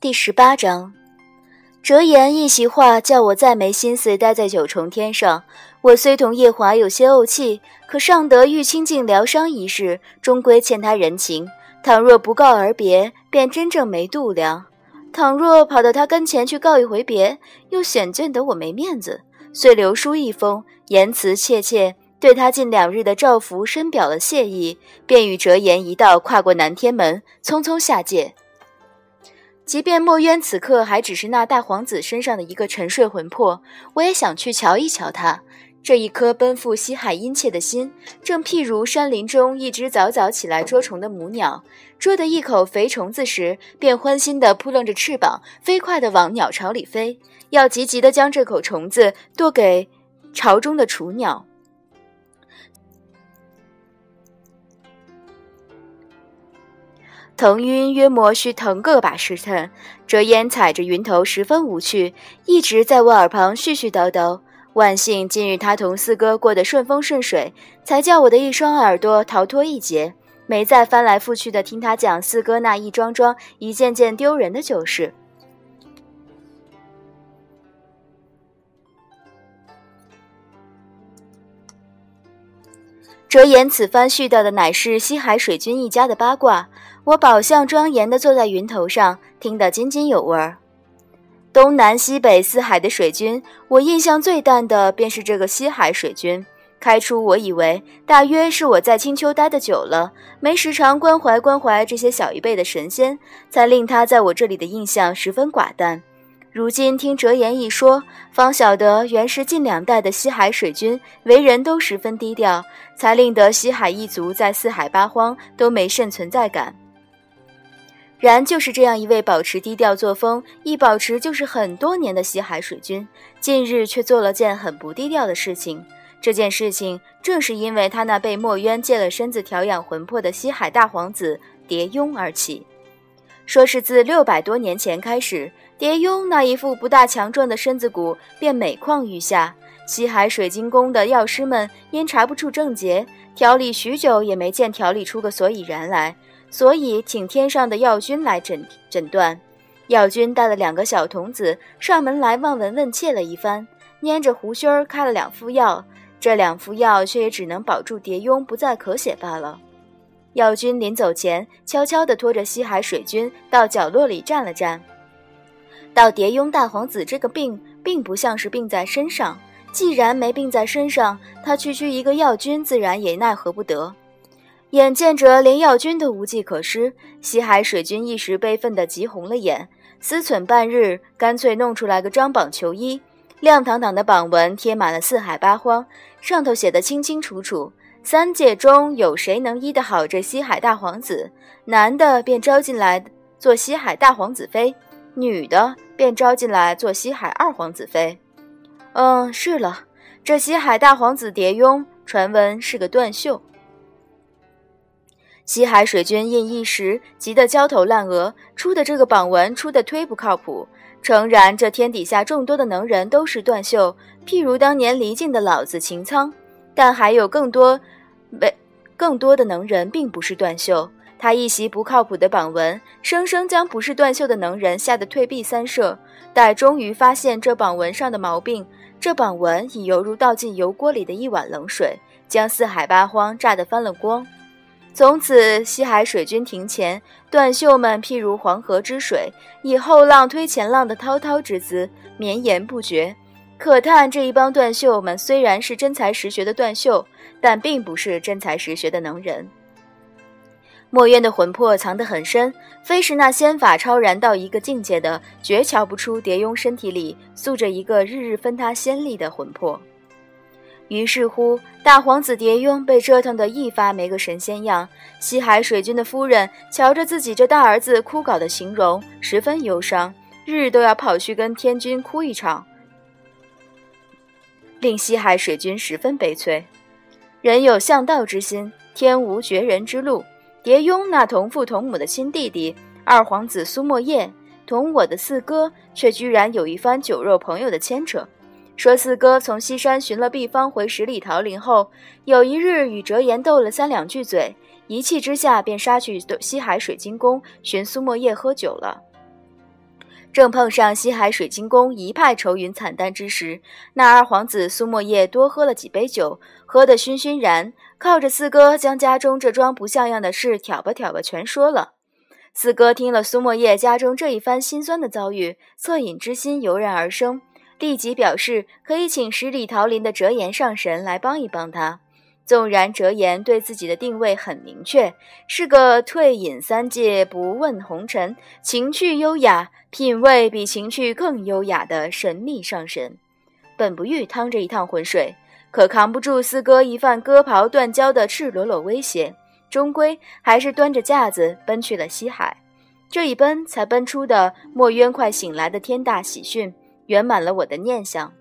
第十八章，折颜一席话叫我再没心思待在九重天上。我虽同夜华有些怄气，可尚得玉清净疗伤一事，终归欠他人情。倘若不告而别，便真正没度量；倘若跑到他跟前去告一回别，又显见得我没面子。遂留书一封，言辞切切，对他近两日的照拂深表了谢意，便与折颜一道跨过南天门，匆匆下界。即便墨渊此刻还只是那大皇子身上的一个沉睡魂魄，我也想去瞧一瞧他这一颗奔赴西海殷切的心，正譬如山林中一只早早起来捉虫的母鸟，捉得一口肥虫子时，便欢欣地扑棱着翅膀，飞快地往鸟巢里飞，要急急地将这口虫子剁给巢中的雏鸟。腾晕约莫需腾个把时辰，折烟踩着云头，十分无趣，一直在我耳旁絮絮叨叨。万幸今日他同四哥过得顺风顺水，才叫我的一双耳朵逃脱一劫，没再翻来覆去的听他讲四哥那一桩桩、一件件丢人的旧事。折颜此番絮叨的乃是西海水军一家的八卦。我宝相庄严地坐在云头上，听得津津有味儿。东南西北四海的水军，我印象最淡的便是这个西海水军。开初我以为，大约是我在青丘待得久了，没时常关怀关怀这些小一辈的神仙，才令他在我这里的印象十分寡淡。如今听哲言一说，方晓得原是近两代的西海水军为人都十分低调，才令得西海一族在四海八荒都没甚存在感。然就是这样一位保持低调作风，一保持就是很多年的西海水军，近日却做了件很不低调的事情。这件事情正是因为他那被墨渊借了身子调养魂魄的西海大皇子蝶雍而起。说是自六百多年前开始，蝶雍那一副不大强壮的身子骨便每况愈下。西海水晶宫的药师们因查不出症结，调理许久也没见调理出个所以然来。所以，请天上的药君来诊诊断。药君带了两个小童子上门来望闻问切了一番，捏着胡须儿开了两副药。这两副药却也只能保住蝶雍不再咳血罢了。药君临走前，悄悄地拖着西海水君到角落里站了站，到：“蝶雍大皇子这个病，并不像是病在身上。既然没病在身上，他区区一个药君，自然也奈何不得。”眼见着连药君都无计可施，西海水君一时悲愤得急红了眼，思忖半日，干脆弄出来个张榜求医。亮堂堂的榜文贴满了四海八荒，上头写得清清楚楚：三界中有谁能医得好这西海大皇子？男的便招进来做西海大皇子妃，女的便招进来做西海二皇子妃。嗯，是了，这西海大皇子蝶雍，传闻是个断袖。西海水军印一时急得焦头烂额，出的这个榜文出的忒不靠谱。诚然，这天底下众多的能人都是断袖，譬如当年离境的老子秦苍，但还有更多没更多的能人并不是断袖。他一袭不靠谱的榜文，生生将不是断袖的能人吓得退避三舍。待终于发现这榜文上的毛病，这榜文已犹如倒进油锅里的一碗冷水，将四海八荒炸得翻了光。从此，西海水军庭前，断袖们譬如黄河之水，以后浪推前浪的滔滔之姿，绵延不绝。可叹这一帮断袖们虽然是真才实学的断袖，但并不是真才实学的能人。墨渊的魂魄藏得很深，非是那仙法超然到一个境界的，绝瞧不出蝶雍身体里宿着一个日日分他仙力的魂魄。于是乎，大皇子蝶雍被折腾得一发没个神仙样。西海水君的夫人瞧着自己这大儿子枯槁的形容，十分忧伤，日日都要跑去跟天君哭一场，令西海水君十分悲催。人有向道之心，天无绝人之路。蝶雍那同父同母的亲弟弟二皇子苏莫叶，同我的四哥却居然有一番酒肉朋友的牵扯。说四哥从西山寻了毕方回十里桃林后，有一日与折颜斗了三两句嘴，一气之下便杀去西海水晶宫寻苏莫叶喝酒了。正碰上西海水晶宫一派愁云惨淡之时，那二皇子苏莫叶多喝了几杯酒，喝得醺醺然，靠着四哥将家中这桩不像样的事挑吧挑吧全说了。四哥听了苏莫叶家中这一番心酸的遭遇，恻隐之心油然而生，立即表示可以请十里桃林的折颜上神来帮一帮他。纵然折颜对自己的定位很明确，是个退隐三界、不问红尘、情趣优雅、品味比情趣更优雅的神秘上神，本不欲趟这一趟浑水，可扛不住四哥一番割袍断交的赤裸裸威胁。终归还是端着架子奔去了西海，这一奔才奔出的墨渊快醒来的天大喜讯，圆满了我的念想。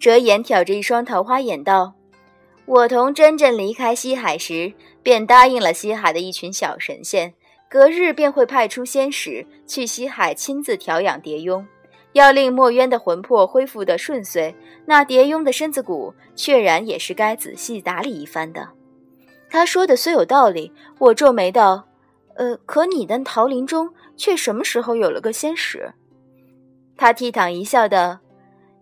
折颜挑着一双桃花眼道：“我同真真离开西海时，便答应了西海的一群小神仙，隔日便会派出仙使去西海亲自调养蝶雍，要令墨渊的魂魄恢复的顺遂，那蝶雍的身子骨确然也是该仔细打理一番的。”他说的虽有道理，我皱眉道：“呃，可你的桃林中却什么时候有了个仙使？”他倜傥一笑道：“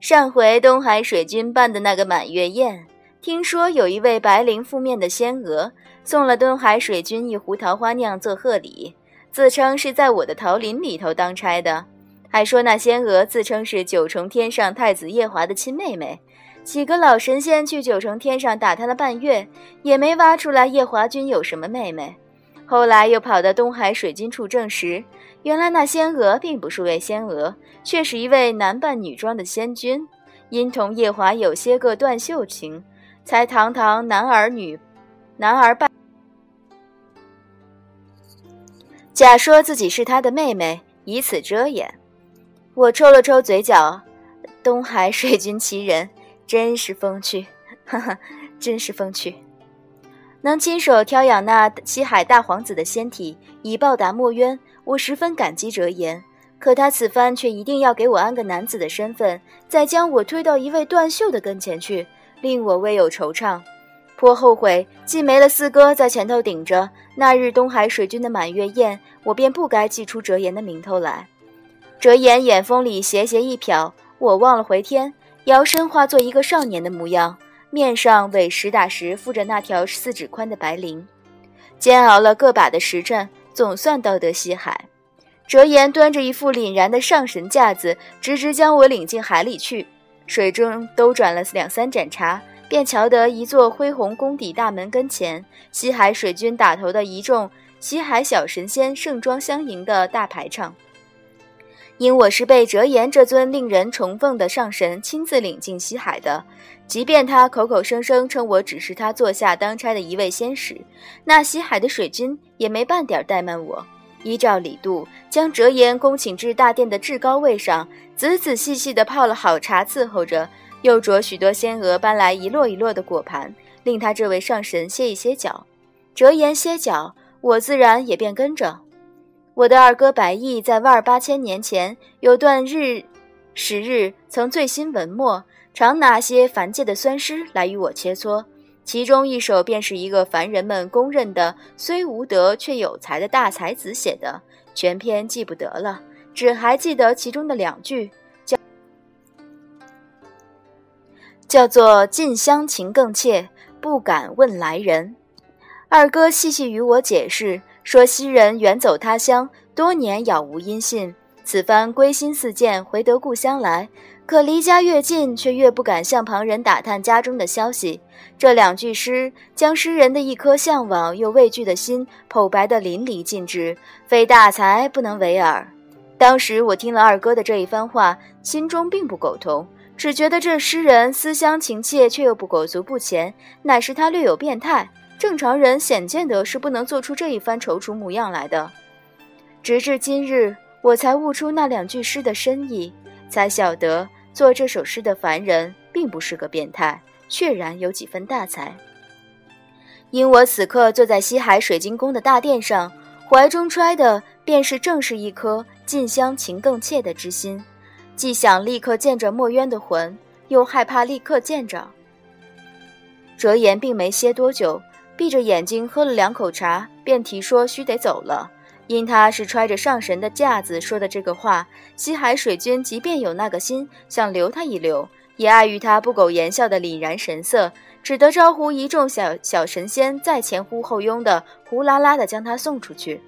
上回东海水君办的那个满月宴，听说有一位白绫覆面的仙娥送了东海水君一壶桃花酿做贺礼，自称是在我的桃林里头当差的，还说那仙娥自称是九重天上太子夜华的亲妹妹。”几个老神仙去九重天上打探了半月，也没挖出来夜华君有什么妹妹。后来又跑到东海水君处证实，原来那仙娥并不是位仙娥，却是一位男扮女装的仙君。因同夜华有些个断袖情，才堂堂男儿女，男儿半，假说自己是他的妹妹，以此遮掩。我抽了抽嘴角，东海水军奇人。真是风趣，哈哈，真是风趣！能亲手调养那西海大皇子的仙体，以报答墨渊，我十分感激折颜。可他此番却一定要给我安个男子的身份，再将我推到一位断袖的跟前去，令我未有惆怅。颇后悔，既没了四哥在前头顶着，那日东海水军的满月宴，我便不该祭出折颜的名头来。折颜眼风里斜斜一瞟，我忘了回天。摇身化作一个少年的模样，面上为实打实附着那条四指宽的白绫，煎熬了个把的时辰，总算到得西海。折颜端着一副凛然的上神架子，直直将我领进海里去。水中兜转了两三盏茶，便瞧得一座恢宏宫邸大门跟前，西海水军打头的一众西海小神仙盛装相迎的大排场。因我是被折颜这尊令人崇奉的上神亲自领进西海的，即便他口口声声称我只是他座下当差的一位仙使，那西海的水军也没半点怠慢我，依照礼度将折颜恭请至大殿的至高位上，仔仔细细地泡了好茶伺候着，又着许多仙娥搬来一摞一摞的果盘，令他这位上神歇一歇脚。折颜歇脚，我自然也便跟着。我的二哥白毅在万儿八千年前有段日时日，曾醉心文墨，常拿些凡界的酸诗来与我切磋。其中一首便是一个凡人们公认的虽无德却有才的大才子写的，全篇记不得了，只还记得其中的两句，叫叫做“近乡情更怯，不敢问来人”。二哥细细与我解释。说昔人远走他乡，多年杳无音信。此番归心似箭，回得故乡来。可离家越近，却越不敢向旁人打探家中的消息。这两句诗，将诗人的一颗向往又畏惧的心剖白得淋漓尽致，非大才不能为耳。当时我听了二哥的这一番话，心中并不苟同，只觉得这诗人思乡情切，却又不裹足不前，乃是他略有变态。正常人显见得是不能做出这一番踌躇模样来的。直至今日，我才悟出那两句诗的深意，才晓得做这首诗的凡人并不是个变态，确然有几分大才。因我此刻坐在西海水晶宫的大殿上，怀中揣的便是正是一颗近乡情更怯的之心，既想立刻见着墨渊的魂，又害怕立刻见着。折颜并没歇多久。闭着眼睛喝了两口茶，便提说须得走了。因他是揣着上神的架子说的这个话，西海水君即便有那个心想留他一留，也碍于他不苟言笑的凛然神色，只得招呼一众小小神仙再前呼后拥的呼啦啦的将他送出去。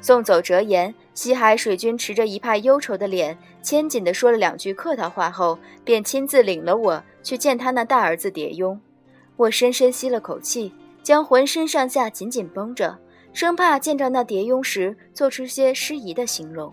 送走折颜，西海水君持着一派忧愁的脸，牵紧地说了两句客套话后，便亲自领了我去见他那大儿子蝶雍。我深深吸了口气，将浑身上下紧紧绷着。生怕见着那蝶雍时，做出些失仪的形容。